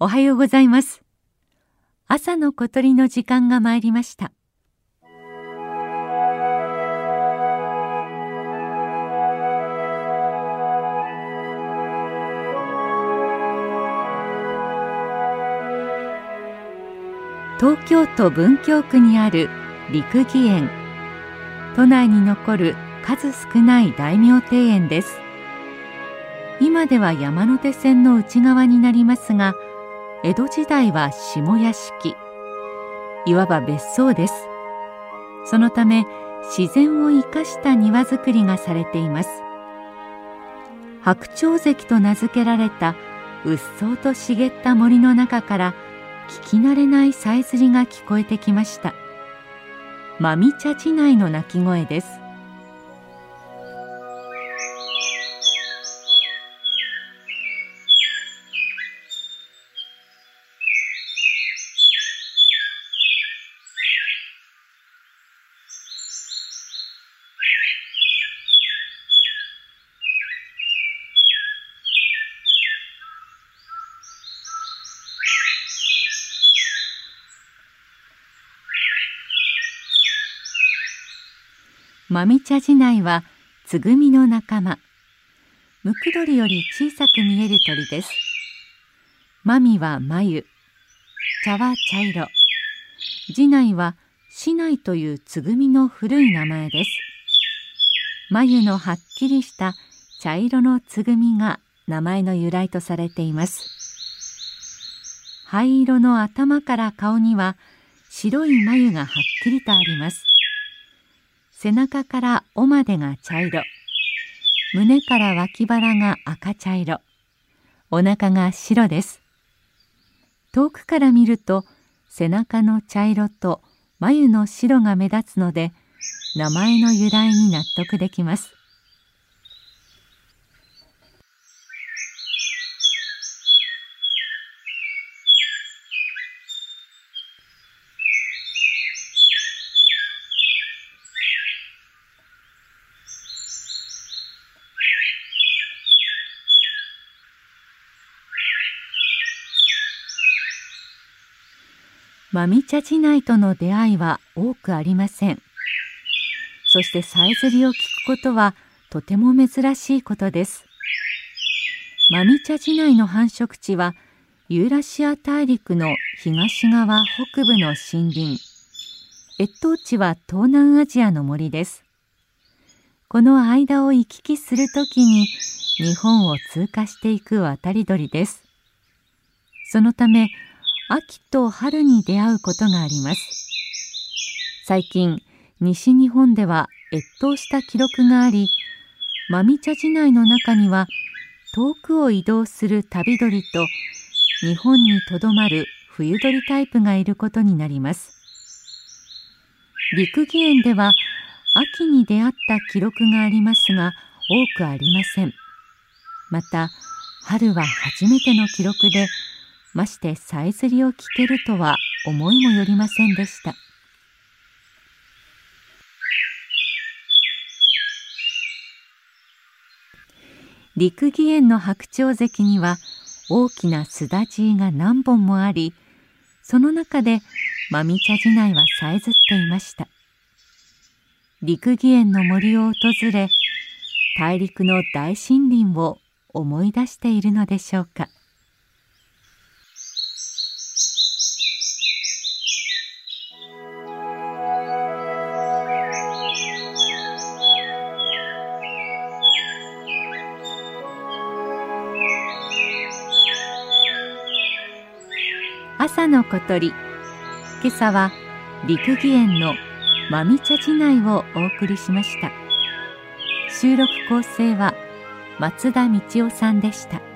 おはようございます。朝の小鳥の時間が参りました。東京都文京区にある陸義園。都内に残る数少ない大名庭園です。今では山手線の内側になりますが江戸時代は下屋敷。いわば別荘です。そのため自然を生かした庭造りがされています。白鳥関と名付けられたうっそうと茂った森の中から聞き慣れないさえずりが聞こえてきました。真見茶地内の鳴き声です。マミ茶寺内はつぐみの仲間。ムクドリより小さく見える鳥です。マミは眉茶は茶色。寺内は市内というつぐみの古い名前です。眉のはっきりした茶色のつぐみが名前の由来とされています。灰色の頭から顔には白い眉がはっきりとあります。背中から尾までが茶色。胸から脇腹が赤茶色。お腹が白です。遠くから見ると背中の茶色と眉の白が目立つので名前の由来に納得できます。真見茶寺内との出会いは多くありません。そしてさえずりを聞くことはとても珍しいことです。真見茶寺内の繁殖地はユーラシア大陸の東側北部の森林。越冬地は東南アジアの森です。この間を行き来するときに日本を通過していく渡り鳥です。そのため秋と春に出会うことがあります。最近西日本では越冬した記録があり真見茶寺内の中には遠くを移動する旅鳥と日本にとどまる冬鳥タイプがいることになります。陸義園では秋に出会った記録がありますが多くありません。また春は初めての記録でましてさえずりを聞けるとは思いもよりませんでした。陸義園の白鳥関には大きなすだじが何本もありその中で真見茶寺内はさえずっていました。陸義園の森を訪れ大陸の大森林を思い出しているのでしょうか。朝の小鳥。今朝は陸義園の真見茶寺内をお送りしました。収録構成は松田道夫さんでした。